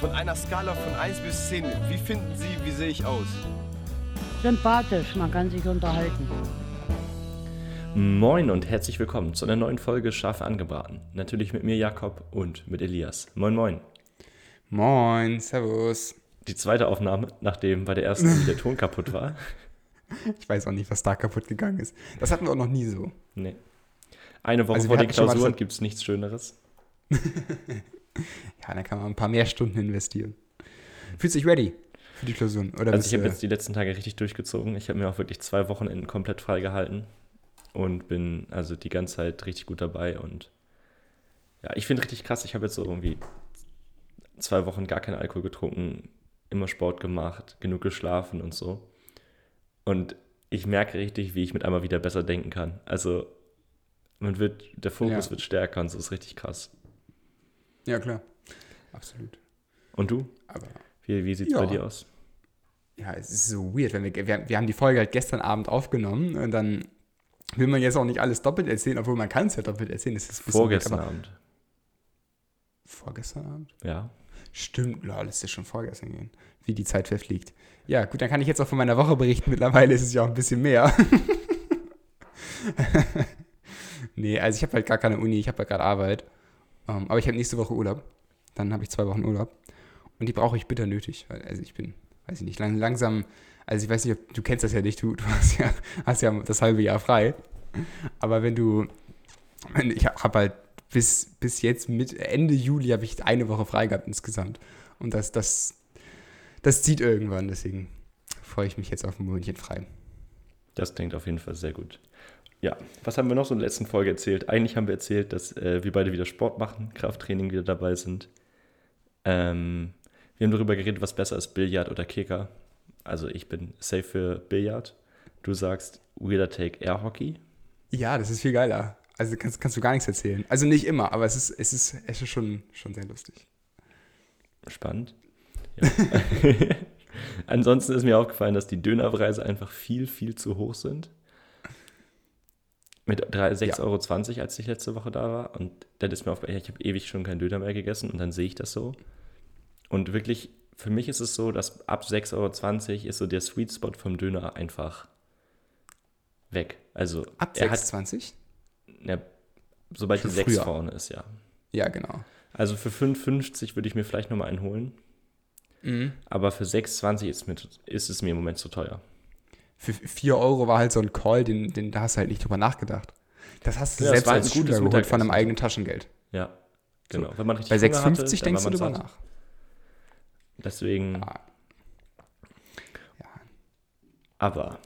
Von einer Skala von 1 bis 10, wie finden Sie, wie sehe ich aus? Sympathisch, man kann sich unterhalten. Moin und herzlich willkommen zu einer neuen Folge Schafe angebraten. Natürlich mit mir Jakob und mit Elias. Moin, moin. Moin, servus. Die zweite Aufnahme, nachdem bei der ersten der Ton kaputt war. Ich weiß auch nicht, was da kaputt gegangen ist. Das hatten wir auch noch nie so. Nee. Eine Woche Also vor den Klausuren gibt es nichts Schöneres. Ja, da kann man ein paar mehr Stunden investieren. Fühlst du dich ready für die Klausuren? Oder Also ich habe jetzt die letzten Tage richtig durchgezogen. Ich habe mir auch wirklich zwei Wochenenden komplett freigehalten und bin also die ganze Zeit richtig gut dabei. Und ja, ich finde richtig krass. Ich habe jetzt so irgendwie zwei Wochen gar keinen Alkohol getrunken, immer Sport gemacht, genug geschlafen und so. Und ich merke richtig, wie ich mit einmal wieder besser denken kann. Also man wird, der Fokus Ja. wird stärker und so ist richtig krass. Ja, klar. Absolut. Und du? Aber Wie, wie sieht es Ja. bei dir aus? ja, es ist so weird, wenn wir, wir, wir haben die Folge halt gestern Abend aufgenommen und dann will man jetzt auch nicht alles doppelt erzählen, obwohl man kann es ja doppelt erzählen. Das ist Vorgestern weird, Abend. Vorgestern Abend? Ja. Stimmt, lol, es ist schon vorgestern gehen, wie die Zeit verfliegt. Ja, gut, dann kann ich jetzt auch von meiner Woche berichten. Mittlerweile ist es ja auch ein bisschen mehr. nee, also ich habe halt gar keine Uni, ich habe halt gerade Arbeit. Ähm, aber ich habe nächste Woche Urlaub. Dann habe ich zwei Wochen Urlaub. Und die brauche ich bitter nötig. Also ich bin, weiß ich nicht, lang, langsam, also ich weiß nicht, ob, du kennst das ja nicht, du, du hast ja, hast ja das halbe Jahr frei. Aber wenn du, wenn, ich habe halt bis, bis jetzt mit Ende Juli habe ich eine Woche frei gehabt insgesamt. Und das, das, das zieht irgendwann, deswegen freue ich mich jetzt auf ein Monatchen frei. Das klingt auf jeden Fall sehr gut. Ja, was haben wir noch so in der letzten Folge erzählt? Eigentlich haben wir erzählt, dass äh, wir beide wieder Sport machen, Krafttraining wieder dabei sind. Ähm, wir haben darüber geredet, was besser ist, Billard oder Kicker. Also ich bin safe für Billard. Du sagst Weirder Take Air Hockey. Ja, das ist viel geiler. Also kannst, kannst du gar nichts erzählen. Also nicht immer, aber es ist, es ist, es ist schon, schon sehr lustig. Spannend. Ja. Ansonsten ist mir aufgefallen, dass die Dönerpreise einfach viel, viel zu hoch sind. Mit drei- 6,20 Ja. Euro, als ich letzte Woche da war. Und dann ist mir aufgefallen, ich habe ewig schon keinen Döner mehr gegessen und dann sehe ich das so. Und wirklich, für mich ist es so, dass ab 6,20 Euro ist so der Sweet Spot vom Döner einfach weg. Also Ab er hat, 6,20? ja, sobald Schon die 6 früher. vorne ist, ja. Ja, genau. Also für 5,50 würde ich mir vielleicht nochmal einen holen. Mhm. Aber für 6,20 ist, mir- ist es mir im Moment zu teuer. Für 4 Euro war halt so ein Call, den, den, da hast du halt nicht drüber nachgedacht. Das hast du Ja, selbst als Schüler geholt von einem eigenen Taschengeld. Ja, genau. Wenn man Bei Hunger hatte, 6,50 dann denkst du drüber nach. Deswegen, Ja. Ja. aber.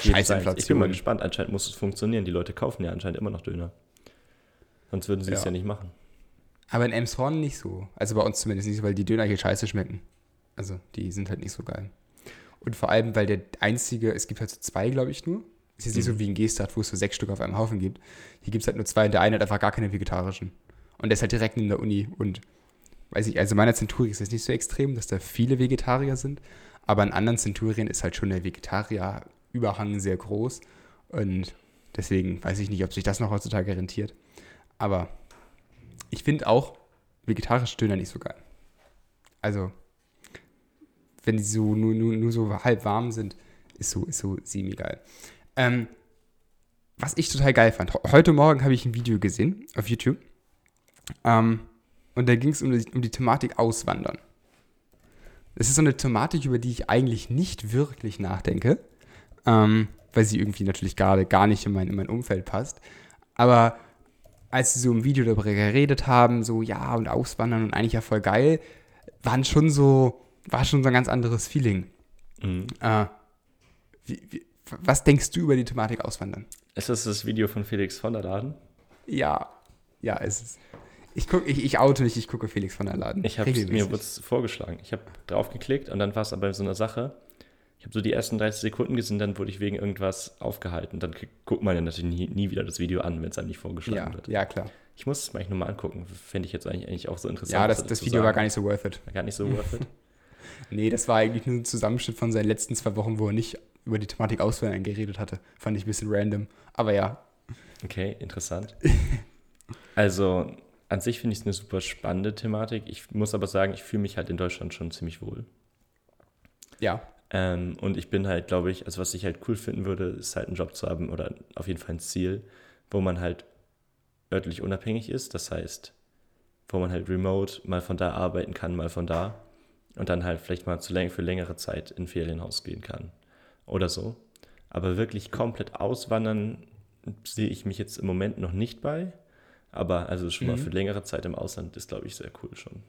Scheiß seins. Ich bin Inflation. mal gespannt. Anscheinend muss es funktionieren. Die Leute kaufen ja anscheinend immer noch Döner. Sonst würden sie es Ja. ja nicht machen. Aber in Elmshorn nicht so. Also bei uns zumindest nicht so, weil die Döner hier scheiße schmecken. Also die sind halt nicht so geil. Und vor allem, weil der einzige, es gibt halt so zwei, glaube ich, nur. Es ist nicht Mhm. so wie in Gestadt, wo es so sechs Stück auf einem Haufen gibt. Hier gibt es halt nur zwei und der eine hat einfach gar keine vegetarischen. Und der ist halt direkt in der Uni. Und weiß ich, also meiner Centurie ist es nicht so extrem, dass da viele Vegetarier sind. Aber in anderen Centurien ist halt schon der Vegetarier-Überhang sehr groß. Und deswegen weiß ich nicht, ob sich das noch heutzutage rentiert. Aber ich finde auch vegetarische Döner nicht so geil. Also, wenn die so nur, nur, nur so halb warm sind, ist so, ist so semi-geil. Ähm, was ich total geil fand, he- heute Morgen habe ich ein Video gesehen auf YouTube. Ähm, und da ging es um, die- um die Thematik Auswandern. Das ist so eine Thematik, über die ich eigentlich nicht wirklich nachdenke, ähm, weil sie irgendwie natürlich gerade gar nicht in mein, in mein Umfeld passt. Aber als sie so im Video darüber geredet haben, so ja und Auswandern und eigentlich ja voll geil, waren schon so, war schon so ein ganz anderes Feeling. Mhm. Äh, wie, wie, was denkst du über die Thematik Auswandern? Ist das das Video von Felix von der Laden? Ja, ja, es ist. Ich, guck, ich, ich oute mich, ich gucke Felix von der Laden. Ich habe mir wurde vorgeschlagen. Ich habe drauf geklickt und dann war es aber so einer Sache. Ich habe so die ersten 30 Sekunden gesehen, dann wurde ich wegen irgendwas aufgehalten. Dann guckt man ja natürlich nie, nie wieder das Video an, wenn es einem nicht vorgeschlagen Ja, wird. ja, klar. Ich muss es mir eigentlich nochmal angucken. Fände ich jetzt eigentlich, eigentlich auch so interessant. Ja, das, das Video war sagen. gar nicht so worth it. War gar nicht so worth it. Nee, das war eigentlich nur ein Zusammenschnitt von seinen letzten zwei Wochen, wo er nicht über die Thematik Auswandern geredet hatte. Fand ich ein bisschen random. Aber ja, Okay, interessant. Also, an sich finde ich es eine super spannende Thematik. Ich muss aber sagen, ich fühle mich halt in Deutschland schon ziemlich wohl. Ja. Ähm, und ich bin halt, glaube ich, also was ich halt cool finden würde, ist halt einen Job zu haben oder auf jeden Fall ein Ziel, wo man halt örtlich unabhängig ist. Das heißt, wo man halt remote mal von da arbeiten kann, mal von da. Und dann halt vielleicht mal für längere Zeit in ein Ferienhaus gehen kann. Oder so. Aber wirklich komplett auswandern sehe ich mich jetzt im Moment noch nicht bei. Aber also schon mal Mhm. für längere Zeit im Ausland ist, glaube ich, sehr cool schon.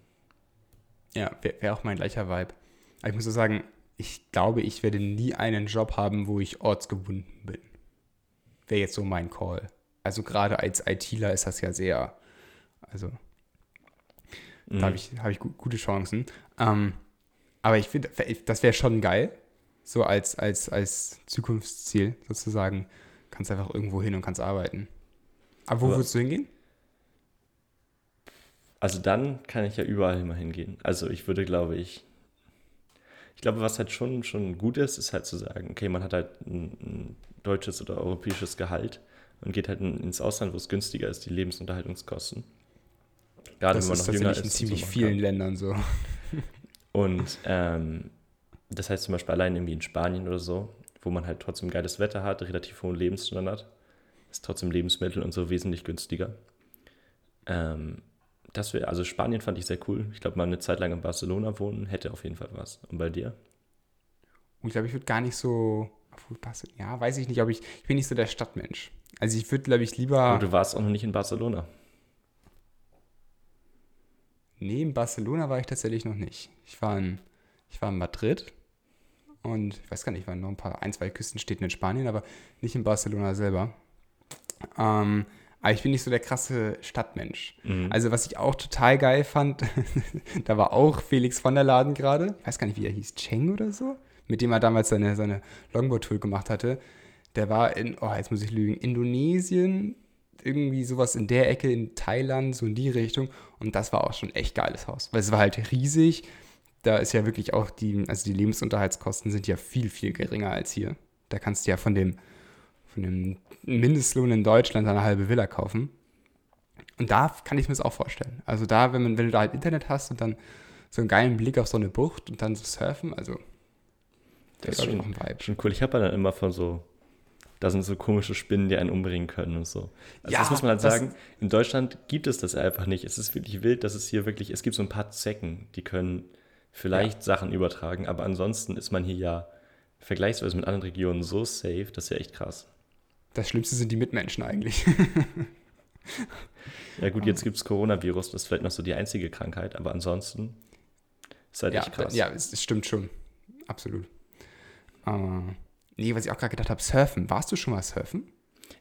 Ja, wäre wär auch mein gleicher Vibe. Aber ich muss so sagen, ich glaube, ich werde nie einen Job haben, wo ich ortsgebunden bin. Wäre jetzt so mein Call. Also gerade als ITler ist das ja sehr, also Mhm. da habe ich, hab ich gu gute Chancen. Ähm, aber ich finde, das wäre schon geil, so als, als, als Zukunftsziel sozusagen. Kannst einfach irgendwo hin und kannst arbeiten. Aber wo Aber- würdest du hingehen? Also dann kann ich ja überall immer hingehen. Also ich würde, glaube ich, ich glaube, was halt schon, schon gut ist, ist halt zu sagen, okay, man hat halt ein, ein deutsches oder europäisches Gehalt und geht halt in, ins Ausland, wo es günstiger ist, die Lebensunterhaltungskosten. Gerade Das wenn man ist noch jünger ist. in und so ziemlich machen vielen kann. Ländern so. Und ähm, das heißt zum Beispiel allein irgendwie in Spanien oder so, wo man halt trotzdem geiles Wetter hat, relativ hohen Lebensstandard, ist trotzdem Lebensmittel und so wesentlich günstiger. Ähm, das wäre, also Spanien fand ich sehr cool. Ich glaube, mal eine Zeit lang in Barcelona wohnen, hätte auf jeden Fall was. Und bei dir? Und ich glaube, ich würde gar nicht so. Ja, weiß ich nicht, ob ich. Ich bin nicht so der Stadtmensch. Also ich würde, glaube ich, lieber. Oh, du warst auch noch nicht in Barcelona. Nee, in Barcelona war ich tatsächlich noch nicht. Ich war in, ich war in Madrid und ich weiß gar nicht, ich war in noch ein paar, ein, zwei Küstenstädten in Spanien, aber nicht in Barcelona selber. Ähm, aber ich bin nicht so der krasse Stadtmensch. Mhm. Also, was ich auch total geil fand, da war auch Felix von der Laden gerade. Ich weiß gar nicht, wie er hieß, Cheng oder so, mit dem er damals seine, seine Longboard-Tour gemacht hatte. Der war in, oh, jetzt muss ich lügen, Indonesien, irgendwie sowas in der Ecke, in Thailand, so in die Richtung. Und das war auch schon echt geiles Haus, weil es war halt riesig. Da ist ja wirklich auch die, also die Lebensunterhaltskosten sind ja viel, viel geringer als hier. Da kannst du ja von dem, von dem Mindestlohn in Deutschland eine halbe Villa kaufen. Und da kann ich mir das auch vorstellen. Also da, wenn, man, wenn du da halt Internet hast und dann so einen geilen Blick auf so eine Bucht und dann so surfen, also Das ist schon, noch ein Vibe. schon cool. Ich habe ja dann immer von so, da sind so komische Spinnen, die einen umbringen können und so. Also Ja, das muss man halt sagen, in Deutschland gibt es das einfach nicht. Es ist wirklich wild, dass es hier wirklich, es gibt so ein paar Zecken, die können vielleicht Sachen übertragen, aber ansonsten ist man hier ja vergleichsweise mit anderen Regionen so safe, das ist ja echt krass. Das Schlimmste sind die Mitmenschen eigentlich. Ja gut, jetzt gibt es Coronavirus, das ist vielleicht noch so die einzige Krankheit, aber ansonsten ist halt ja, echt krass. ja es, es stimmt schon. Absolut. Aber, nee, was ich auch gerade gedacht habe, surfen. Warst du schon mal surfen?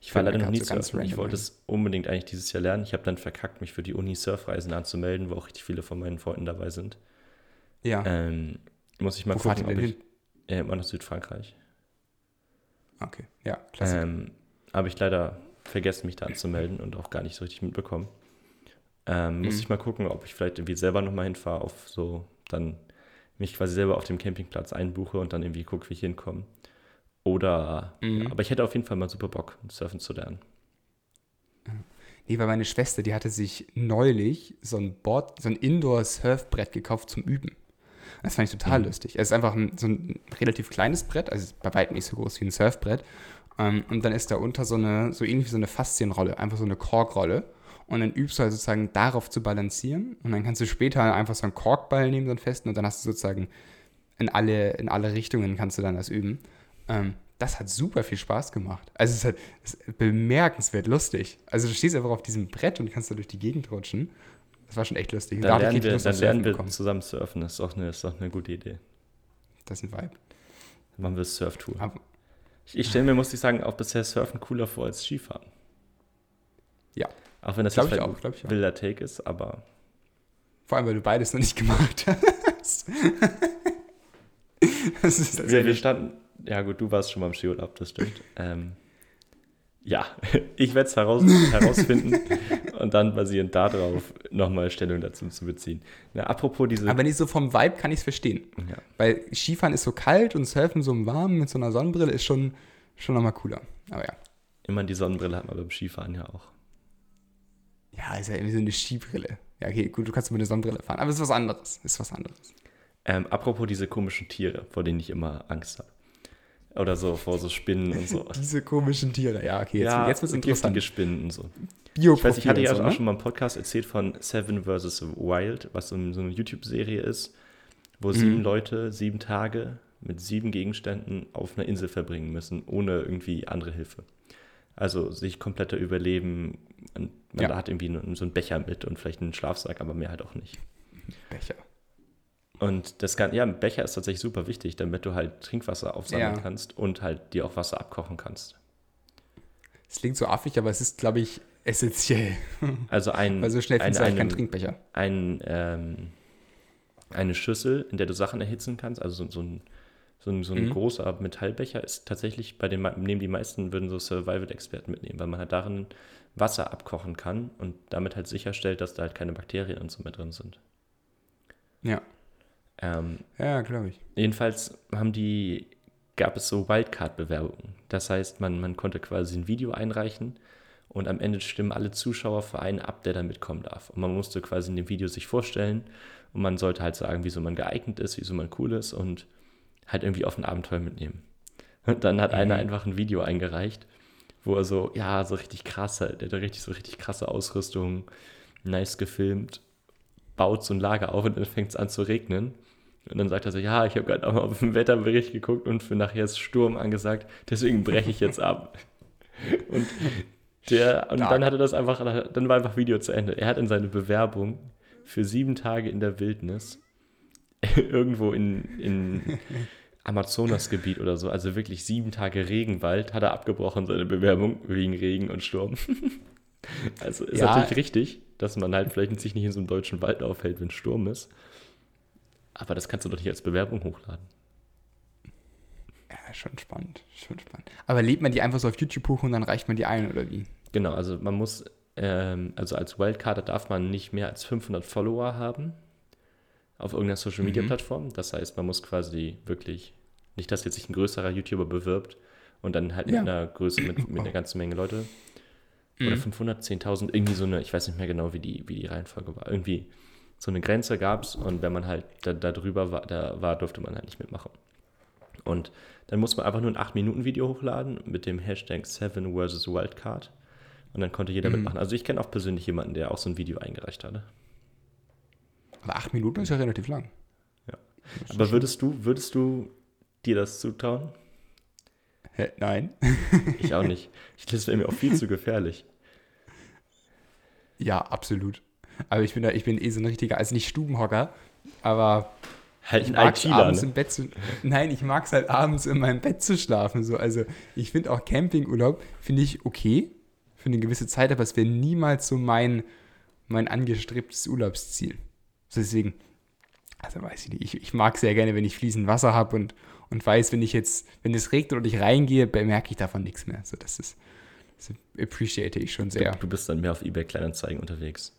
Ich war leider noch nie so ganz surfen. Ich random wollte ein. es unbedingt eigentlich dieses Jahr lernen. Ich habe dann verkackt, mich für die Uni Surfreisen anzumelden, wo auch richtig viele von meinen Freunden dabei sind. Ja. Ähm, muss ich mal Wo gucken, ob ich hin? äh, immer nach Südfrankreich. Okay, ja, klasse. Ähm, habe ich leider vergessen, mich da anzumelden und auch gar nicht so richtig mitbekommen. Ähm, Muss Mhm. ich mal gucken, ob ich vielleicht irgendwie selber nochmal hinfahre, auf so, dann mich quasi selber auf dem Campingplatz einbuche und dann irgendwie gucke, wie ich hinkomme. Oder, Mhm. ja, aber ich hätte auf jeden Fall mal super Bock, surfen zu lernen. Nee, weil meine Schwester, die hatte sich neulich so ein Board, so ein Indoor-Surfbrett gekauft zum Üben. Das fand ich total Mhm. lustig. Es ist einfach ein, so ein relativ kleines Brett, also bei weitem nicht so groß wie ein Surfbrett. Ähm, und dann ist da unter so eine, so ähnlich wie so eine Faszienrolle, einfach so eine Korkrolle. Und dann übst du halt sozusagen darauf zu balancieren. Und dann kannst du später einfach so einen Korkball nehmen, so einen festen, und dann hast du sozusagen in alle, in alle Richtungen kannst du dann das üben. Ähm, das hat super viel Spaß gemacht. Also es ist, halt, es ist bemerkenswert lustig. Also du stehst einfach auf diesem Brett und kannst da durch die Gegend rutschen. Das war schon echt lustig. Dann lernen, wir, dann lernen wir bekommen. zusammen surfen. Das ist auch eine, ist auch eine gute Idee. Das ist ein Vibe. Dann machen wir Surftour. Ich, ich stelle mir, muss ich sagen, auch bisher Surfen cooler vor als Skifahren. Ja. Auch wenn das Glaub vielleicht auch, ein wilder Take ist, aber Vor allem, weil du beides noch nicht gemacht hast. das ist wir, wir tatsächlich. standen, ja gut, du warst schon beim Skiurlaub, das stimmt. Ähm, ja, ich werde es heraus, herausfinden und dann basierend darauf nochmal Stellung dazu zu beziehen. Na, apropos diese, Aber nicht so vom Vibe kann ich es verstehen. ja, Weil Skifahren ist so kalt und Surfen so im Warmen mit so einer Sonnenbrille ist schon, schon nochmal cooler. Aber ja. immer die Sonnenbrille hat man beim Skifahren ja auch. Ja, ist ja irgendwie so eine Skibrille. Ja, okay, gut, du kannst mit einer Sonnenbrille fahren, aber es ist was anderes. Ist was anderes. Ähm, apropos diese komischen Tiere, vor denen ich immer Angst habe. Oder so, vor so Spinnen und so. Diese komischen Tiere. Ja, okay, jetzt, ja, jetzt wird es interessant. Spinnen und so. Bio Ich weiß, ich hatte ja so, auch ne? schon mal im Podcast erzählt von Seven vs. Wild, was so, eine YouTube-Serie ist, wo sieben Leute sieben Tage mit sieben Gegenständen auf einer Insel verbringen müssen, ohne irgendwie andere Hilfe. Also sich kompletter Überleben. Man Ja. hat irgendwie so einen Becher mit und vielleicht einen Schlafsack, aber mehr halt auch nicht. Becher. Und das kann, ja, ein Becher ist tatsächlich super wichtig, damit du halt Trinkwasser aufsammeln Ja. kannst und halt dir auch Wasser abkochen kannst. Es klingt so affig, aber es ist, glaube ich, essentiell. Also ein, Weil so schnell ein, findest du halt keinen Trinkbecher. ein, ähm, eine Schüssel, in der du Sachen erhitzen kannst, also so, so ein, so ein, so ein Mhm. großer Metallbecher ist tatsächlich bei den, nehmen die meisten, würden so Survival-Experten mitnehmen, weil man halt darin Wasser abkochen kann und damit halt sicherstellt, dass da halt keine Bakterien und so mehr drin sind. Ja, Ähm, ja, glaube ich. Jedenfalls haben die, gab es so Wildcard-Bewerbungen. Das heißt, man, man konnte quasi ein Video einreichen und am Ende stimmen alle Zuschauer für einen ab, der da mitkommen darf. Und man musste quasi in dem Video sich vorstellen und man sollte halt sagen, wieso man geeignet ist, wieso man cool ist und halt irgendwie auf ein Abenteuer mitnehmen. Und dann hat einer einfach ein Video eingereicht, wo er so, ja, so richtig krass halt, der hat richtig so richtig krasse Ausrüstung, nice gefilmt, baut so ein Lager auf und dann fängt es an zu regnen. Und dann sagt er so, ja, ich habe gerade auch mal auf den Wetterbericht geguckt und für nachher ist Sturm angesagt, deswegen breche ich jetzt ab. Und, der, und Stark. dann hatte das einfach, dann war einfach Video zu Ende. Er hat in seine Bewerbung für sieben Tage in der Wildnis irgendwo in, in Amazonasgebiet oder so, also wirklich sieben Tage Regenwald, hat er abgebrochen, seine Bewerbung, wegen Regen und Sturm. Also ist Ja. natürlich richtig, dass man halt vielleicht sich nicht in so einem deutschen Wald aufhält, wenn Sturm ist. Aber das kannst du doch nicht als Bewerbung hochladen. Ja, schon spannend, schon spannend. Aber lädt man die einfach so auf YouTube hoch und dann reicht man die ein, oder wie? Genau, also man muss, ähm, also als Wildcarder darf man nicht mehr als 500 Follower haben auf irgendeiner Social Media Plattform. Das heißt, man muss quasi wirklich, nicht, dass jetzt sich ein größerer YouTuber bewirbt und dann halt mit Ja. einer Größe, mit, mit einer ganzen Menge Leute. Oder 500, 10.000, irgendwie so eine, ich weiß nicht mehr genau, wie die, wie die Reihenfolge war. Irgendwie so eine Grenze gab es und wenn man halt da, da drüber war, da war, durfte man halt nicht mitmachen. Und dann muss man einfach nur ein 8-Minuten-Video hochladen mit dem Hashtag 7 versus Wildcard. Und dann konnte jeder mitmachen. Also ich kenne auch persönlich jemanden, der auch so ein Video eingereicht hatte. Aber acht Minuten ist ja relativ lang. Aber würdest du, würdest du dir das zutrauen? Hä, nein. Ich auch nicht. Ich, das wäre mir auch viel zu gefährlich. Ja, absolut. Aber ich bin da, ich bin eh so ein richtiger, also nicht Stubenhocker, aber Halt ich ein mag ITler, abends ne? im Bett zu. Nein, ich mag es halt abends in meinem Bett zu schlafen. So. Also ich finde auch Campingurlaub finde ich okay für eine gewisse Zeit, aber es wäre niemals so mein, mein angestrebtes Urlaubsziel. Deswegen, also weiß ich nicht, ich, ich mag sehr gerne, wenn ich fließend Wasser habe und, und weiß, wenn ich jetzt, wenn es regnet und ich reingehe, bemerke ich davon nichts mehr. So, das ist, das appreciate ich schon sehr. Du, du bist dann mehr auf eBay Kleinanzeigen unterwegs.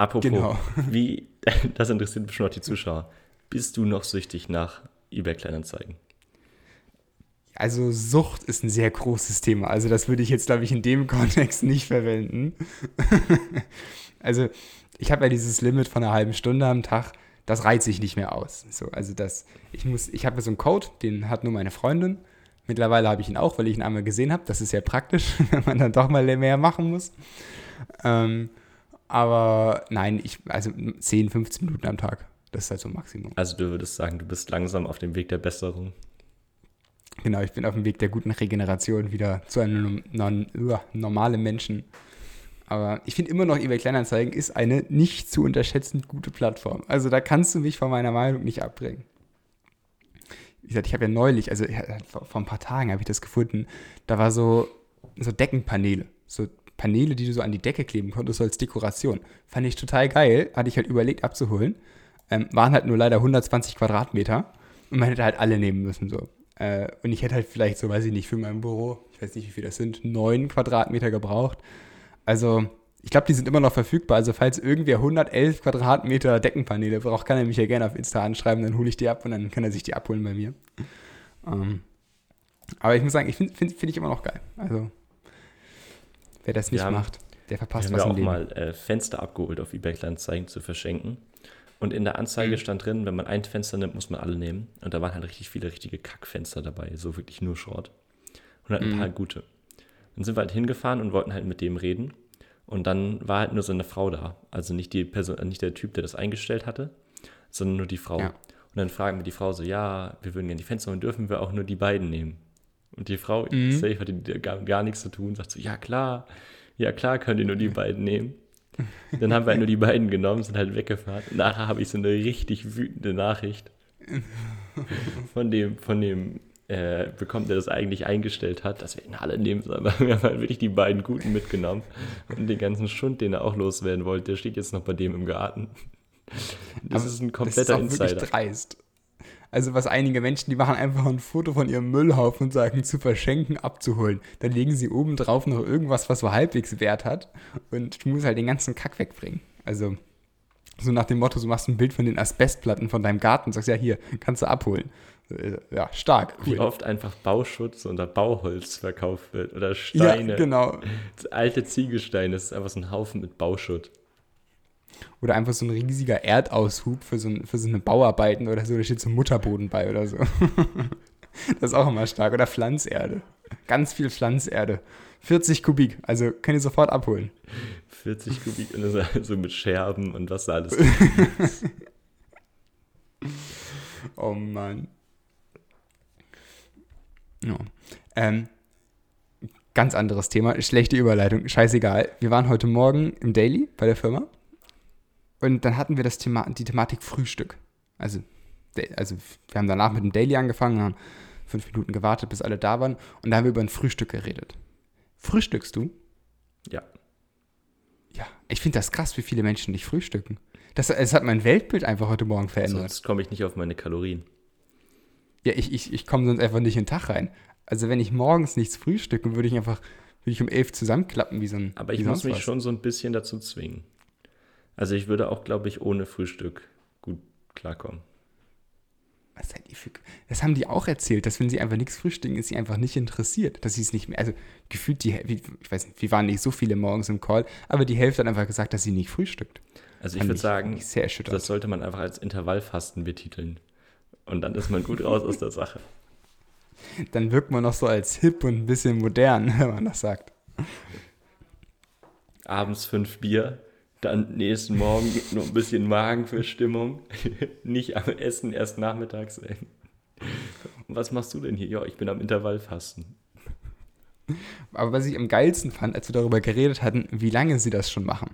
Apropos, Genau. wie, das interessiert bestimmt auch die Zuschauer. Bist du noch süchtig nach eBay Kleinanzeigen? Also Sucht ist ein sehr großes Thema. Also das würde ich jetzt, glaube ich, in dem Kontext nicht verwenden. also ich habe ja dieses Limit von einer halben Stunde am Tag. Das reizt sich nicht mehr aus. So, also das, ich muss, ich habe so einen Code, den hat nur meine Freundin. Mittlerweile habe ich ihn auch, weil ich ihn einmal gesehen habe. Das ist sehr praktisch, wenn man dann doch mal mehr machen muss. Ähm, aber nein, ich, also 10, 15 Minuten am Tag. Das ist halt so ein Maximum. Also du würdest sagen, du bist langsam auf dem Weg der Besserung. Genau, ich bin auf dem Weg der guten Regeneration wieder zu einem non, normalen Menschen. Aber ich finde immer noch, eBay Kleinanzeigen ist eine nicht zu unterschätzend gute Plattform. Also da kannst du mich von meiner Meinung nicht abbringen. Wie gesagt, ich habe ja neulich, also vor ein paar Tagen habe ich das gefunden, da war so, so Deckenpaneele, so Paneele, die du so an die Decke kleben konntest, so als Dekoration. Fand ich total geil, hatte ich halt überlegt abzuholen. Ähm, waren halt nur leider 120 Quadratmeter und man hätte halt alle nehmen müssen so. Äh, und ich hätte halt vielleicht so, weiß ich nicht, für mein Büro, ich weiß nicht, wie viel das sind, neun Quadratmeter gebraucht. Also, ich glaube, die sind immer noch verfügbar. Also, falls irgendwer 111 Quadratmeter Deckenpaneele braucht, kann er mich ja gerne auf Insta anschreiben, dann hole ich die ab und dann kann er sich die abholen bei mir. Ähm, aber ich muss sagen, ich finde find, find ich immer noch geil. Also, wer das nicht Wir haben- macht. Der verpasst Wir was haben im ja auch Leben. mal äh, Fenster abgeholt auf eBay Kleinanzeigen zu verschenken. Und in der Anzeige Mhm. stand drin, wenn man ein Fenster nimmt, muss man alle nehmen. Und da waren halt richtig viele richtige Kackfenster dabei, so wirklich nur Short. Und halt ein Mhm. paar gute. Dann sind wir halt hingefahren und wollten halt mit dem reden. Und dann war halt nur so eine Frau da. Also nicht die Person, äh, nicht der Typ, der das eingestellt hatte, sondern nur die Frau. Ja. Und dann fragen wir die Frau so, ja, wir würden gerne die Fenster und dürfen wir auch nur die beiden nehmen. Und die Frau, Mhm. safe hatte die gar, gar nichts zu tun, sagt so, ja klar, ja klar könnt ihr nur die beiden nehmen. Dann haben wir halt nur die beiden genommen, sind halt weggefahren. Nachher habe ich so eine richtig wütende Nachricht von dem, von dem äh, bekommen, der das eigentlich eingestellt hat, dass wir ihn alle nehmen sollen. Wir haben halt wirklich die beiden Guten mitgenommen. Und den ganzen Schund, den er auch loswerden wollte, der steht jetzt noch bei dem im Garten. Das Aber ist ein das kompletter ist auch Insider. wirklich dreist. Also was einige Menschen, die machen einfach ein Foto von ihrem Müllhaufen und sagen, zu verschenken, abzuholen. Dann legen sie oben drauf noch irgendwas, was so halbwegs Wert hat. Und du musst halt den ganzen Kack wegbringen. Also so nach dem Motto, du machst ein Bild von den Asbestplatten von deinem Garten und sagst, ja hier, kannst du abholen. Äh, Ja, stark. Wie Cool. oft einfach Bauschutz oder Bauholz verkauft wird oder Ja, Steine. genau. Alte Ziegelsteine, das ist einfach so ein Haufen mit Bauschutt. Oder einfach so ein riesiger Erdaushub für so, ein, für so eine Bauarbeiten oder so, da steht so ein Mutterboden bei oder so. das ist auch immer stark. Oder Pflanzerde. Ganz viel Pflanzerde. 40 Kubik, also könnt ihr sofort abholen. 40 Kubik und das ist halt so mit Scherben und was da alles. Oh Mann. Ja. Ähm, ganz anderes Thema, schlechte Überleitung, scheißegal. Wir waren heute Morgen im Daily bei der Firma und dann hatten wir das Thema, die Thematik Frühstück. Also, also wir haben danach mit dem Daily angefangen, haben fünf Minuten gewartet, bis alle da waren und da haben wir über ein Frühstück geredet. Frühstückst du? Ja. Ja. Ich finde das krass, wie viele Menschen nicht frühstücken. Das, es hat mein Weltbild einfach heute Morgen verändert. Sonst komme ich nicht auf meine Kalorien. Ja, ich, ich, ich komme sonst einfach nicht in den Tag rein. Also wenn ich morgens nichts frühstücke, würde ich einfach, würde ich um elf zusammenklappen wie so ein Aber ich muss mich was. schon so ein bisschen dazu zwingen. Also ich würde auch, glaube ich, ohne Frühstück gut klarkommen. Was seid ihr für, das haben die auch erzählt, dass wenn sie einfach nichts frühstücken, ist sie einfach nicht interessiert. Dass sie es nicht mehr, also gefühlt die, wie- ich weiß nicht, wir waren nicht so viele morgens im Call, aber die Hälfte hat einfach gesagt, dass sie nicht frühstückt. Also ich würde sagen, das sollte man einfach als Intervallfasten betiteln. Und dann ist man gut raus aus der Sache. Dann wirkt man noch so als hip und ein bisschen modern, wenn man das sagt. Abends fünf Bier, dann nächsten Morgen nur ein bisschen Magenverstimmung. Nicht am Essen, erst nachmittags. Ey. Was machst du denn hier? Ja, ich bin am Intervallfasten. Aber was ich am geilsten fand, als wir darüber geredet hatten, wie lange sie das schon machen.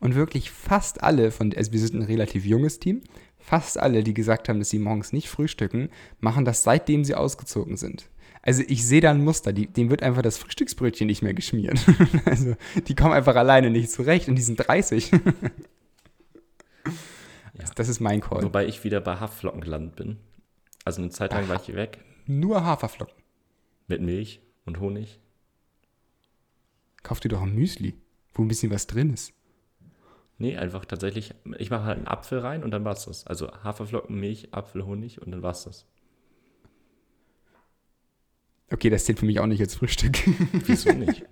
Und wirklich fast alle von, also wir sind ein relativ junges Team, fast alle, die gesagt haben, dass sie morgens nicht frühstücken, machen das seitdem sie ausgezogen sind. Also ich sehe da ein Muster, die, dem wird einfach das Frühstücksbrötchen nicht mehr geschmiert. also die kommen einfach alleine nicht zurecht und die sind 30. das, das ist mein Call. Wobei ich wieder bei Haferflocken gelandet bin. Also eine Zeit lang war ich hier weg Nur Haferflocken. mit Milch und Honig. Kauf dir doch ein Müsli, wo ein bisschen was drin ist. Nee, einfach tatsächlich, ich mache halt einen Apfel rein und dann war's das. Also Haferflocken, Milch, Apfel, Honig und dann war's das. Okay, das zählt für mich auch nicht als Frühstück. Wieso nicht?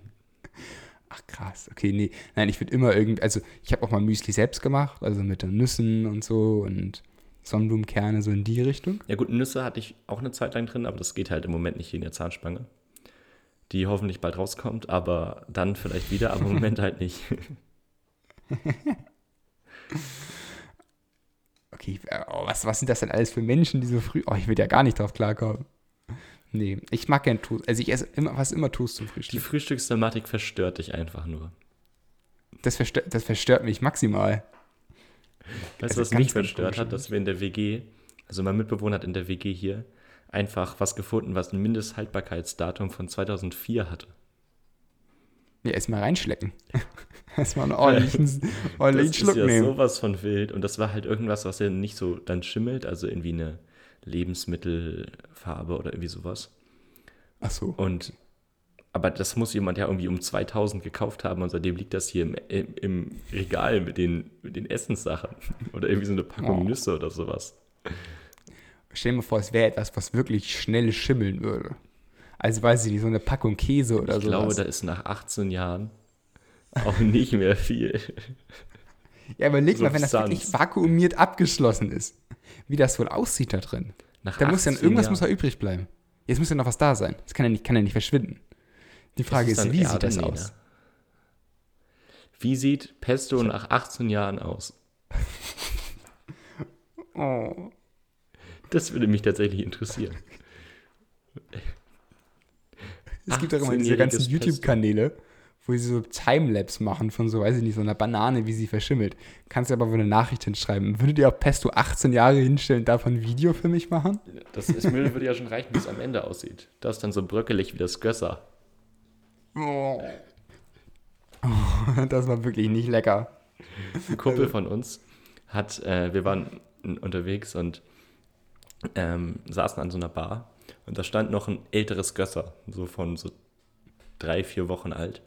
Ach krass, okay, nee. Nein, ich würde immer irgendwie, also ich habe auch mal Müsli selbst gemacht, also mit den Nüssen und so und Sonnenblumenkerne, so in die Richtung. Ja gut, Nüsse hatte ich auch eine Zeit lang drin, aber das geht halt im Moment nicht in der Zahnspange. Die hoffentlich bald rauskommt, aber dann vielleicht wieder, aber im Moment halt nicht. Okay, äh, oh, was, was sind das denn alles für Menschen, die so früh, oh, ich will ja gar nicht drauf klarkommen. Nee, ich mag gern Toast, also ich esse immer, was immer Toast zum Die Frühstück. Frühstücksthematik verstört dich einfach nur. Das verstört, das verstört mich maximal. Weißt Also du, was ganz, mich verstört hat, dass wir in der WG, also mein Mitbewohner hat in der WG hier einfach was gefunden, was ein Mindesthaltbarkeitsdatum von 2004 hatte. Ja, erstmal reinschlecken. erstmal einen ordentlichen, ordentlichen Das Schluck ist ja nehmen. sowas von wild. Und das war halt irgendwas, was ja nicht so dann schimmelt, also irgendwie eine Lebensmittelfarbe oder irgendwie sowas. Ach so. Und aber das muss jemand ja irgendwie um 2000 gekauft haben und seitdem liegt das hier im, im, im Regal mit den, mit den Essenssachen. Oder irgendwie so eine Packung Oh. Nüsse oder sowas. Stell dir mal vor, es wäre etwas, was wirklich schnell schimmeln würde. Also weiß ich nicht, so eine Packung Käse oder ich sowas. glaube, da ist nach 18 Jahren auch nicht mehr viel. Ja, überleg mal, wenn das Substanz. wirklich vakuumiert abgeschlossen ist, wie das wohl aussieht da drin. Nach Da muss ja 18 irgendwas Jahren. muss ja übrig bleiben. Jetzt muss ja noch was da sein. Das kann ja nicht, kann ja nicht verschwinden. Die Frage Ist ist, wie sieht das aus? ne? Wie sieht Pesto nach 18 Jahren aus? Oh. Das würde mich tatsächlich interessieren. Es gibt auch immer diese 18-jähriges ganzen. YouTube-Kanäle, wo sie so Timelapse machen von so, weiß ich nicht, so einer Banane, wie sie verschimmelt. Kannst du aber wohl eine Nachricht hinschreiben. Würdet ihr auch Pesto 18 Jahre hinstellen, davon ein Video für mich machen? Das ist, Müll würde ja schon reichen, wie es am Ende aussieht. Das ist dann so bröckelig wie das Gösser. Oh. Das war wirklich nicht lecker. Ein Kumpel von uns hat, äh, wir waren unterwegs und ähm, saßen an so einer Bar und da stand noch ein älteres Gösser, so von so drei, vier Wochen alt.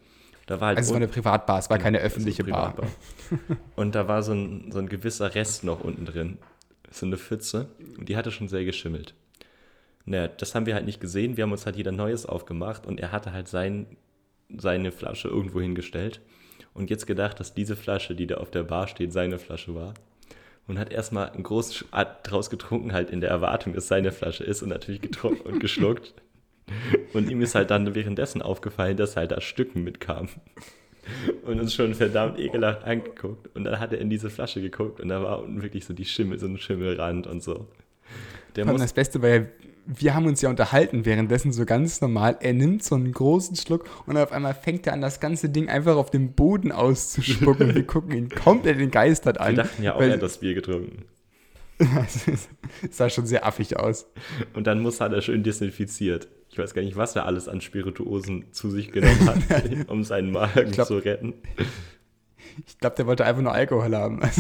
Da war halt Also es war eine Privatbar, es war keine Also öffentliche Bar. Privatbar. Und da war so ein, so ein gewisser Rest noch unten drin. So eine Pfütze. Und die hatte schon sehr geschimmelt. Naja, das haben wir halt nicht gesehen. Wir haben uns halt jeder Neues aufgemacht und er hatte halt sein, seine Flasche irgendwo hingestellt. Und jetzt gedacht, dass diese Flasche, die da auf der Bar steht, seine Flasche war. Und hat erstmal einen großen Schad draus getrunken, halt in der Erwartung, dass seine Flasche ist und natürlich getrunken und geschluckt. Und ihm ist halt dann währenddessen aufgefallen, dass halt da Stücken mitkam und uns schon verdammt ekelhaft angeguckt. Und dann hat er in diese Flasche geguckt und da war unten wirklich so die Schimmel, so ein Schimmelrand und so. Der muss, das Beste war ja, wir haben uns ja unterhalten währenddessen so ganz normal. Er nimmt so einen großen Schluck und auf einmal fängt er an, das ganze Ding einfach auf dem Boden auszuspucken. und wir gucken ihn komplett entgeistert wir an. dachten ja auch, er hat das Bier getrunken. es sah schon sehr affig aus. Und dann muss hat er schön desinfiziert. Ich weiß gar nicht, was er alles an Spirituosen zu sich genommen hat, um seinen Magen glaub- zu retten. Ich glaube, der wollte einfach nur Alkohol haben.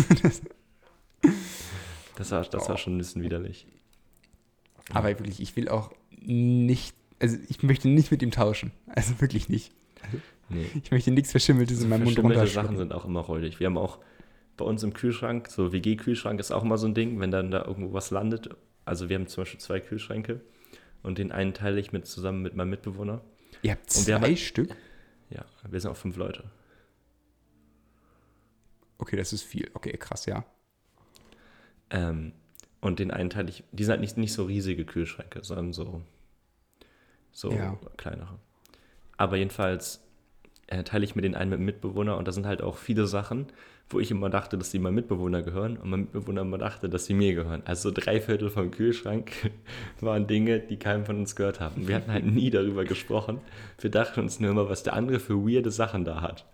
Das, war, das Oh. war schon ein bisschen widerlich. aber wirklich, ich will auch nicht, also ich möchte nicht mit ihm tauschen. Also wirklich nicht. Nee. Ich möchte nichts Verschimmeltes in meinem Mund Verschimmelte Sachen sind auch immer räudig. Wir haben auch bei uns im Kühlschrank, so WG-Kühlschrank ist auch immer so ein Ding, wenn dann da irgendwo was landet. Also wir haben zum Beispiel zwei Kühlschränke und den einen teile ich mit, zusammen mit meinem Mitbewohner. Ihr habt wir haben zwei halt- Stück? Ja, wir sind auch fünf Leute. Okay, das ist viel. Okay, krass, ja. Ähm, und den einen teile ich, die sind halt nicht, nicht so riesige Kühlschränke, sondern so, so Ja. kleinere. Aber jedenfalls äh, teile ich mir den einen mit dem Mitbewohner und da sind halt auch viele Sachen, wo ich immer dachte, dass die meinem Mitbewohner gehören und mein Mitbewohner immer dachte, dass sie mir gehören. Also so drei Viertel vom Kühlschrank waren Dinge, die keinem von uns gehört haben. Wir hatten halt nie darüber gesprochen. Wir dachten uns nur immer, was der andere für weirde Sachen da hat.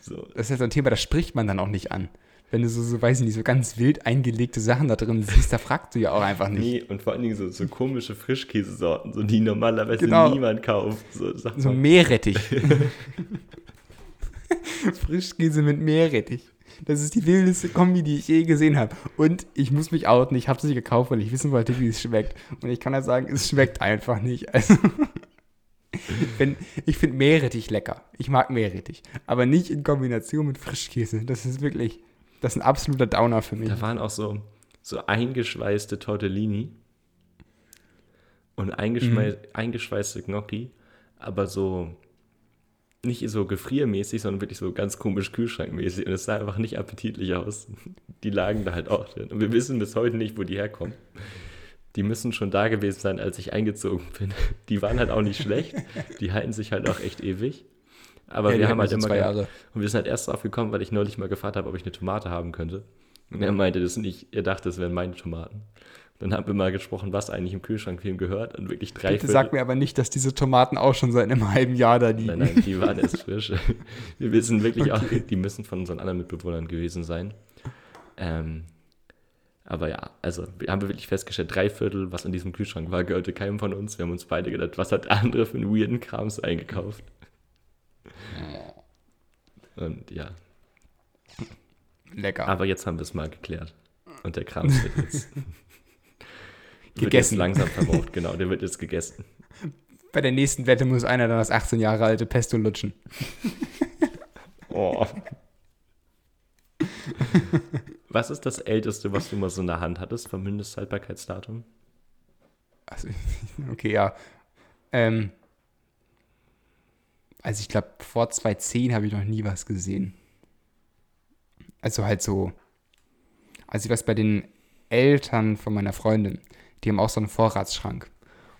So, Das ist ja so ein Thema, das spricht man dann auch nicht an. Wenn du so, so, weiß ich nicht, so ganz wild eingelegte Sachen da drin siehst, da fragst du ja auch einfach nicht. Nee, und vor allen Dingen so, so komische Frischkäsesorten, so die normalerweise Genau. niemand kauft. So, So. Meerrettich. Frischkäse mit Meerrettich. Das ist die wildeste Kombi, die ich je gesehen habe. Und ich muss mich outen, ich habe nicht gekauft, weil ich wissen wollte, wie es schmeckt. Und ich kann ja sagen, es schmeckt einfach nicht. Also, wenn, ich finde Meerrettich lecker. Ich mag Meerrettich. Aber nicht in Kombination mit Frischkäse. Das ist wirklich, das ist ein absoluter Downer für mich. Da waren auch so, so eingeschweißte Tortellini und eingeschwei eingeschweißte Gnocchi, aber so nicht so gefriermäßig, sondern wirklich so ganz komisch kühlschrankmäßig. Und es sah einfach nicht appetitlich aus. Die lagen da halt auch drin. Und wir wissen bis heute nicht, wo die herkommen. Die müssen schon da gewesen sein, als ich eingezogen bin. Die waren halt auch nicht schlecht. Die halten sich halt auch echt ewig. Aber Ja, wir haben halt immer zwei Jahre. Und wir sind halt erst drauf gekommen, weil ich neulich mal gefragt habe, ob ich eine Tomate haben könnte. Und er meinte das nicht, er dachte, es wären meine Tomaten. Dann haben wir mal gesprochen, was eigentlich im Kühlschrank für ihn gehört und wirklich drei Bitte sag mir aber nicht, dass diese Tomaten auch schon seit einem halben Jahr da liegen. Nein, nein, die waren erst frisch. Wir wissen wirklich Okay. auch, die müssen von unseren anderen Mitbewohnern gewesen sein. Ähm, aber ja, also wir haben wirklich festgestellt, drei Viertel, was in diesem Kühlschrank war, gehörte keinem von uns. Wir haben uns beide gedacht, was hat der andere für einen weirden Krams eingekauft? Und ja, Lecker. aber jetzt haben wir es mal geklärt. Und der Krams wird jetzt Gegessen. langsam verbraucht, genau, der wird jetzt gegessen. Bei der nächsten Wette muss einer dann das 18 Jahre alte Pesto lutschen. Oh. Was ist das Älteste, was du mal so in der Hand hattest vom Mindesthaltbarkeitsdatum? Also, okay, ja. Ähm, also ich glaube, vor 2010 habe ich noch nie was gesehen. Also halt so, also ich weiß bei den Eltern von meiner Freundin, die haben auch so einen Vorratsschrank.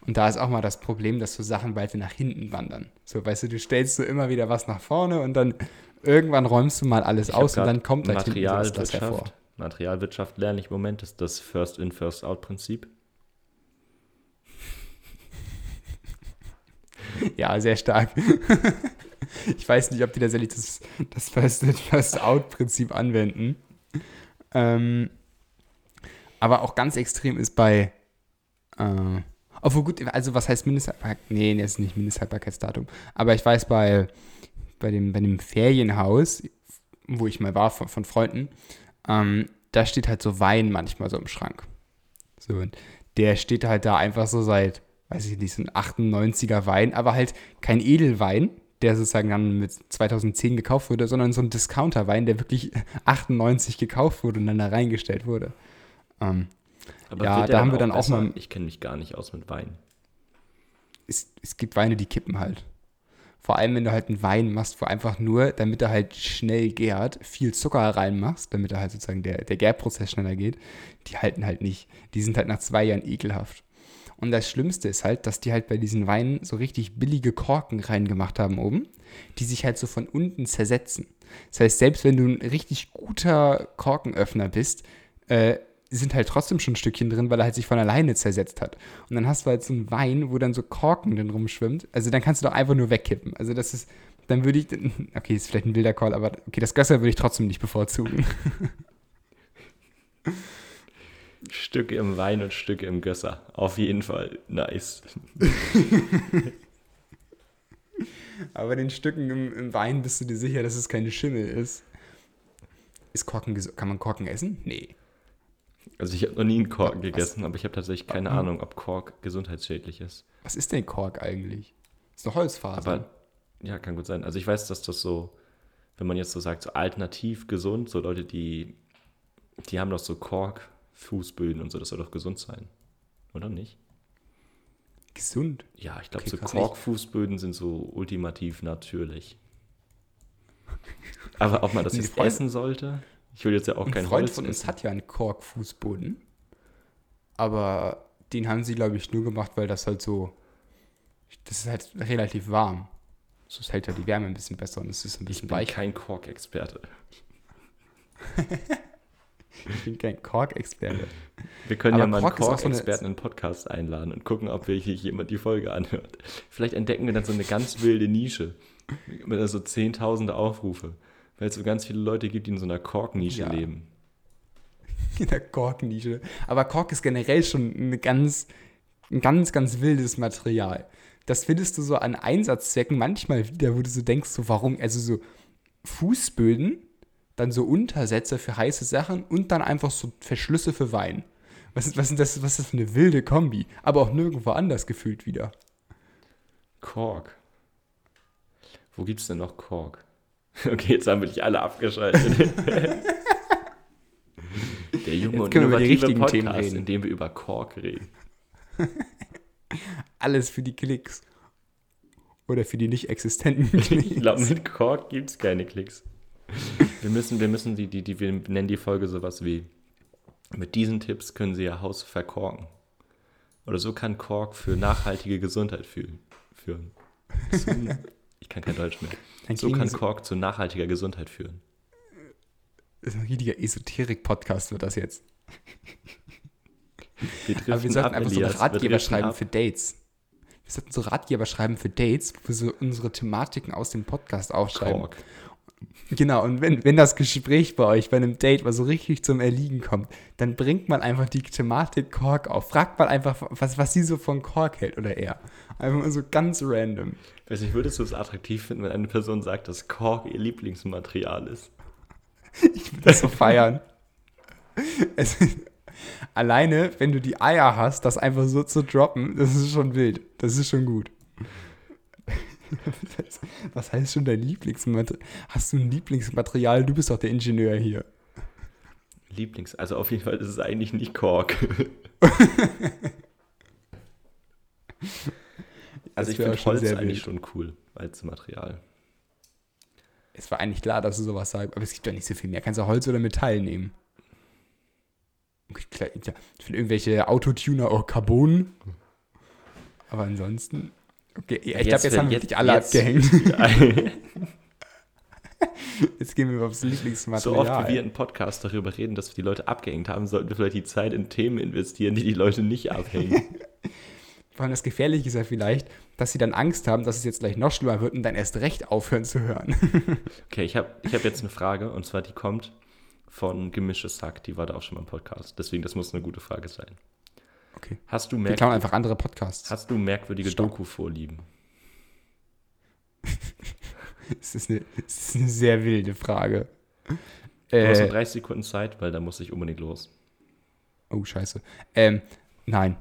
Und da ist auch mal das Problem, dass so Sachen weiter nach hinten wandern. So, weißt du, du stellst so immer wieder was nach vorne und dann irgendwann räumst du mal alles Ich aus und dann kommt halt hinten sowas das hervor. Materialwirtschaft. Lerne ich im Moment, ist das First-in, First-out-Prinzip. Ja, sehr stark. ich weiß nicht, ob die tatsächlich das, das First-in-First-out-Prinzip anwenden. Ähm, aber auch ganz extrem ist bei. Äh, obwohl gut, also was heißt Mindesthaltbarkeit? Nee, das ist nicht Mindesthaltbarkeitsdatum. Aber ich weiß bei, bei, dem, bei dem Ferienhaus, wo ich mal war von, von Freunden, ähm, da steht halt so Wein manchmal so im Schrank. So, und der steht halt da einfach so seit, weiß ich nicht, so ein 98er Wein, aber halt kein Edelwein, der sozusagen dann mit 2010 gekauft wurde, sondern so ein Discounterwein, der wirklich 98 gekauft wurde und dann da reingestellt wurde. Ähm, Aber Ja, da haben wir dann auch besser? mal- Ich kenne mich gar nicht aus mit Wein. es, es gibt Weine, die kippen halt. Vor allem, wenn du halt einen Wein machst, wo einfach nur, damit er halt schnell gärt, viel Zucker reinmachst, damit er halt sozusagen der, der Gärprozess schneller geht, die halten halt nicht. Die sind halt nach zwei Jahren ekelhaft. Und das Schlimmste ist halt, dass die halt bei diesen Weinen so richtig billige Korken reingemacht haben oben, die sich halt so von unten zersetzen. Das heißt, selbst wenn du ein richtig guter Korkenöffner bist, äh, sind halt trotzdem schon ein Stückchen drin, weil er halt sich von alleine zersetzt hat. Und dann hast du halt so einen Wein, wo dann so Korken drin rumschwimmt. Also dann kannst du doch einfach nur wegkippen. Also das ist, dann würde ich, okay, ist vielleicht ein wilder Call, aber okay, das Gösser würde ich trotzdem nicht bevorzugen. Stücke im Wein und Stücke im Gösser. Auf jeden Fall. Nice. Aber den Stücken im, im Wein bist du dir sicher, dass es keine Schimmel ist. Ist Korken, kann man Korken essen? Nee. Also ich habe noch nie einen Kork Was- gegessen, aber ich habe tatsächlich keine Mhm. Ahnung, ob Kork gesundheitsschädlich ist. Was ist denn Kork eigentlich? Ist doch Holzfaser. Aber ja, kann gut sein. Also ich weiß, dass das so, wenn man jetzt so sagt, so alternativ gesund, so Leute, die, die haben doch so Kork-Fußböden und so, das soll doch gesund sein. Oder nicht? Gesund. Ja, ich glaube, Okay, so. Kork-Fußböden sind so ultimativ natürlich. Aber ob man das jetzt essen sollte? Ich will jetzt ja auch Ein kein Freund Holz von uns essen. hat ja einen Kork-Fußboden. Aber den haben sie, glaube ich, nur gemacht, weil das halt so. Das ist halt relativ warm. So hält ja die Wärme ein bisschen besser und es ist ein Ich bisschen bin weicher. kein Kork-Experte. Ich bin kein Kork-Experte. Wir können Aber ja mal einen Kork ist auch so Kork-Experten in den Podcast einladen und gucken, ob wirklich jemand die Folge anhört. Vielleicht entdecken wir dann so eine ganz wilde Nische mit so zehntausende Aufrufe, weil es so ganz viele Leute gibt, die in so einer Kork-Nische Ja. leben. In der Kork-Nische. Aber Kork ist generell schon eine ganz, ein ganz, ganz wildes Material. Das findest du so an Einsatzzwecken manchmal wieder, wo du so denkst, so warum, also so Fußböden, dann so Untersätze für heiße Sachen und dann einfach so Verschlüsse für Wein. Was ist, was, sind das, was ist das für eine wilde Kombi? Aber auch nirgendwo anders gefühlt wieder. Kork. Wo gibt's denn noch Kork? Okay, jetzt haben wir dich alle abgeschaltet. Der junge Jetzt und können wir über die innovative richtigen Themen Podcast, reden. in dem wir über Kork reden. Alles für die Klicks. Oder für die nicht existenten Ich glaube, Klicks. mit Kork gibt es keine Klicks. Wir müssen, wir müssen die, die, die, wir nennen die Folge sowas wie, mit diesen Tipps können Sie Ihr Haus verkorken. Oder so kann Kork für nachhaltige Gesundheit führen. Ich kann kein Deutsch mehr. Dann So kann Kork zu nachhaltiger Gesundheit führen. Das ist ein richtiger Esoterik-Podcast wird das jetzt. Wir Aber wir sollten ab, einfach so Elias. Wir Ratgeber schreiben ab. für Dates. Wir sollten so Ratgeber schreiben für Dates, wo wir so unsere Thematiken aus dem Podcast aufschreiben. Kork. Genau, und wenn, wenn das Gespräch bei euch bei einem Date mal so richtig zum Erliegen kommt, dann bringt man einfach die Thematik Kork auf. Fragt mal einfach, was, was sie so von Kork hält oder er. Einfach mal so ganz random. Weiß nicht, würdest du es attraktiv finden, wenn eine Person sagt, dass Kork ihr Lieblingsmaterial ist? Ich würde das so feiern. Es, alleine, wenn du die Eier hast, das einfach so zu droppen, das ist schon wild. Das ist schon gut. Was heißt schon dein Lieblingsmaterial? Hast du ein Lieblingsmaterial? Du bist doch der Ingenieur hier. Lieblings, also auf jeden Fall ist es eigentlich nicht Kork. Also Das ich finde Holz sehr eigentlich wild. schon cool als Material. Es war eigentlich klar, dass du sowas sagst, aber es gibt doch nicht so viel mehr. Kannst du Holz oder Metall nehmen? Klar, ja, ich finde irgendwelche Autotuner auch Carbon. Aber ansonsten. Okay, ja, ich glaube, jetzt haben wir wirklich alle abgehängt. Jetzt gehen wir aufs so Lieblingsmaterial. oft wie wir im Podcast darüber reden, dass wir die Leute abgehängt haben, sollten wir vielleicht die Zeit in Themen investieren, die die Leute nicht abhängen. Vor allem das Gefährliche ist ja vielleicht, dass sie dann Angst haben, dass es jetzt gleich noch schlimmer wird und dann erst recht aufhören zu hören. Okay, ich habe ich hab jetzt eine Frage und zwar die kommt von Gemischtes Sack, die war da auch schon mal im Podcast. Deswegen, das muss eine gute Frage sein. Okay. Hast du, Wir merk klauen einfach andere Podcasts. hast du merkwürdige. Doku-Vorlieben? Das ist, eine, das ist eine sehr wilde Frage. Du hast nur Äh, 30 Sekunden Zeit, weil da muss ich unbedingt los. oh, scheiße. Ähm, nein.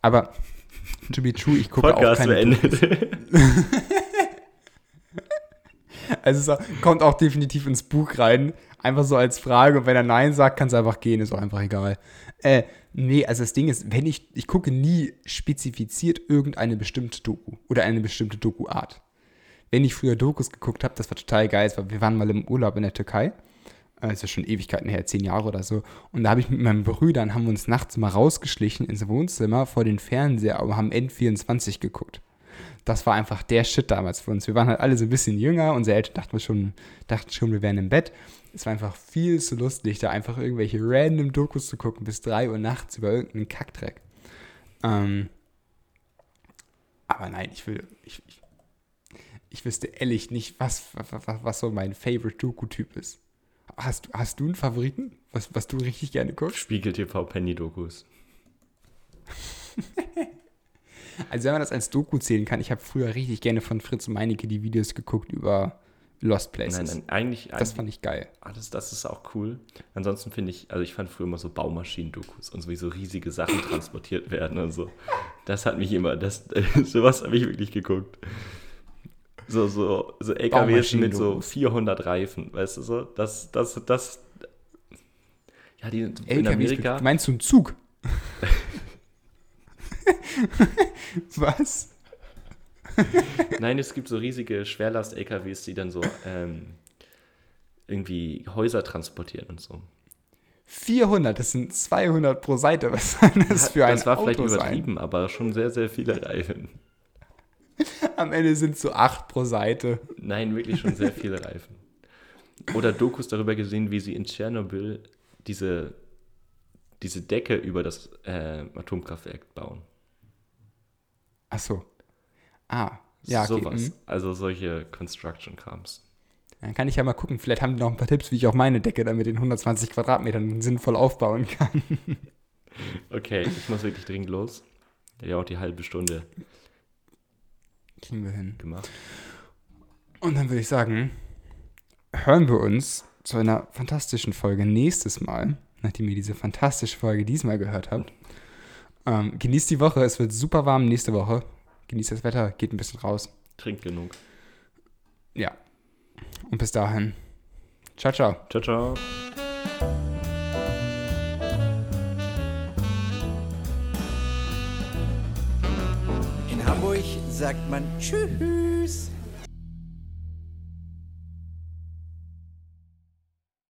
Aber, to be true, ich gucke auch keine Also es kommt auch definitiv ins Buch rein. Einfach so als Frage. Und wenn er Nein sagt, kann es einfach gehen. Ist auch einfach egal. Äh, nee, also das Ding ist, wenn ich, ich gucke nie spezifiziert irgendeine bestimmte Doku oder eine bestimmte Doku-Art. Wenn ich früher Dokus geguckt habe, das war total geil. Es war, wir waren mal im Urlaub in der Türkei. Äh, ist ja schon Ewigkeiten her, zehn Jahre oder so. Und da habe ich mit meinen Brüdern, haben wir uns nachts mal rausgeschlichen ins Wohnzimmer vor den Fernseher, aber haben N24 geguckt das war einfach der Shit damals für uns. Wir waren halt alle so ein bisschen jünger, unsere Eltern dachten schon, dachten schon, wir wären im Bett. Es war einfach viel zu lustig, da einfach irgendwelche random Dokus zu gucken bis 3 Uhr nachts über irgendeinen Kackdreck. Ähm, aber nein, ich will, ich, ich, ich wüsste ehrlich nicht, was, was, was so mein Favorite Doku-Typ ist. Hast, hast du einen Favoriten, was, was du richtig gerne guckst? Spiegel TV Penny-Dokus. Also wenn man das als Doku zählen kann, ich habe früher richtig gerne von Fritz Meinecke die Videos geguckt über Lost Places. Nein, nein, eigentlich, Das eigentlich fand ich geil. ah, das, das ist auch cool. Ansonsten finde ich, also ich fand früher immer so Baumaschinen-Dokus und so wie so riesige Sachen transportiert werden und so. Das hat mich immer, das, sowas habe ich wirklich geguckt. So, so, so LKWs mit so Baumaschinen-Dokus. 400 Reifen, weißt du so? Das, das, das, ja, die in LKWs Amerika, Meinst du einen Zug? Was? Nein, es gibt so riesige Schwerlast-LKWs, die dann so ähm, irgendwie Häuser transportieren und so. 400, das sind 200 pro Seite. Was soll das für ein das war vielleicht Auto sein? übertrieben, aber schon sehr, sehr viele Reifen. Am Ende sind es so 8 pro Seite. Nein, wirklich schon sehr viele Reifen. Oder Dokus darüber gesehen, wie sie in Tschernobyl diese, diese Decke über das äh, Atomkraftwerk bauen. Ach so. Ah, ja, okay. Sowas. mhm. Also solche Construction-Krams. Dann kann ich ja mal gucken. Vielleicht haben die noch ein paar Tipps, wie ich auch meine Decke dann mit den 120 Quadratmetern sinnvoll aufbauen kann. Okay, ich muss wirklich dringend los. Ja, auch die halbe Stunde Kriegen wir hin. gemacht. Und dann würde ich sagen, hören wir uns zu einer fantastischen Folge nächstes Mal, nachdem ihr diese fantastische Folge diesmal gehört habt. Ähm, genießt die Woche, es wird super warm nächste Woche. Genießt das Wetter, geht ein bisschen raus. Trink genug. Ja. Und bis dahin. Ciao, ciao. Ciao, ciao. Sagt man Tschüss.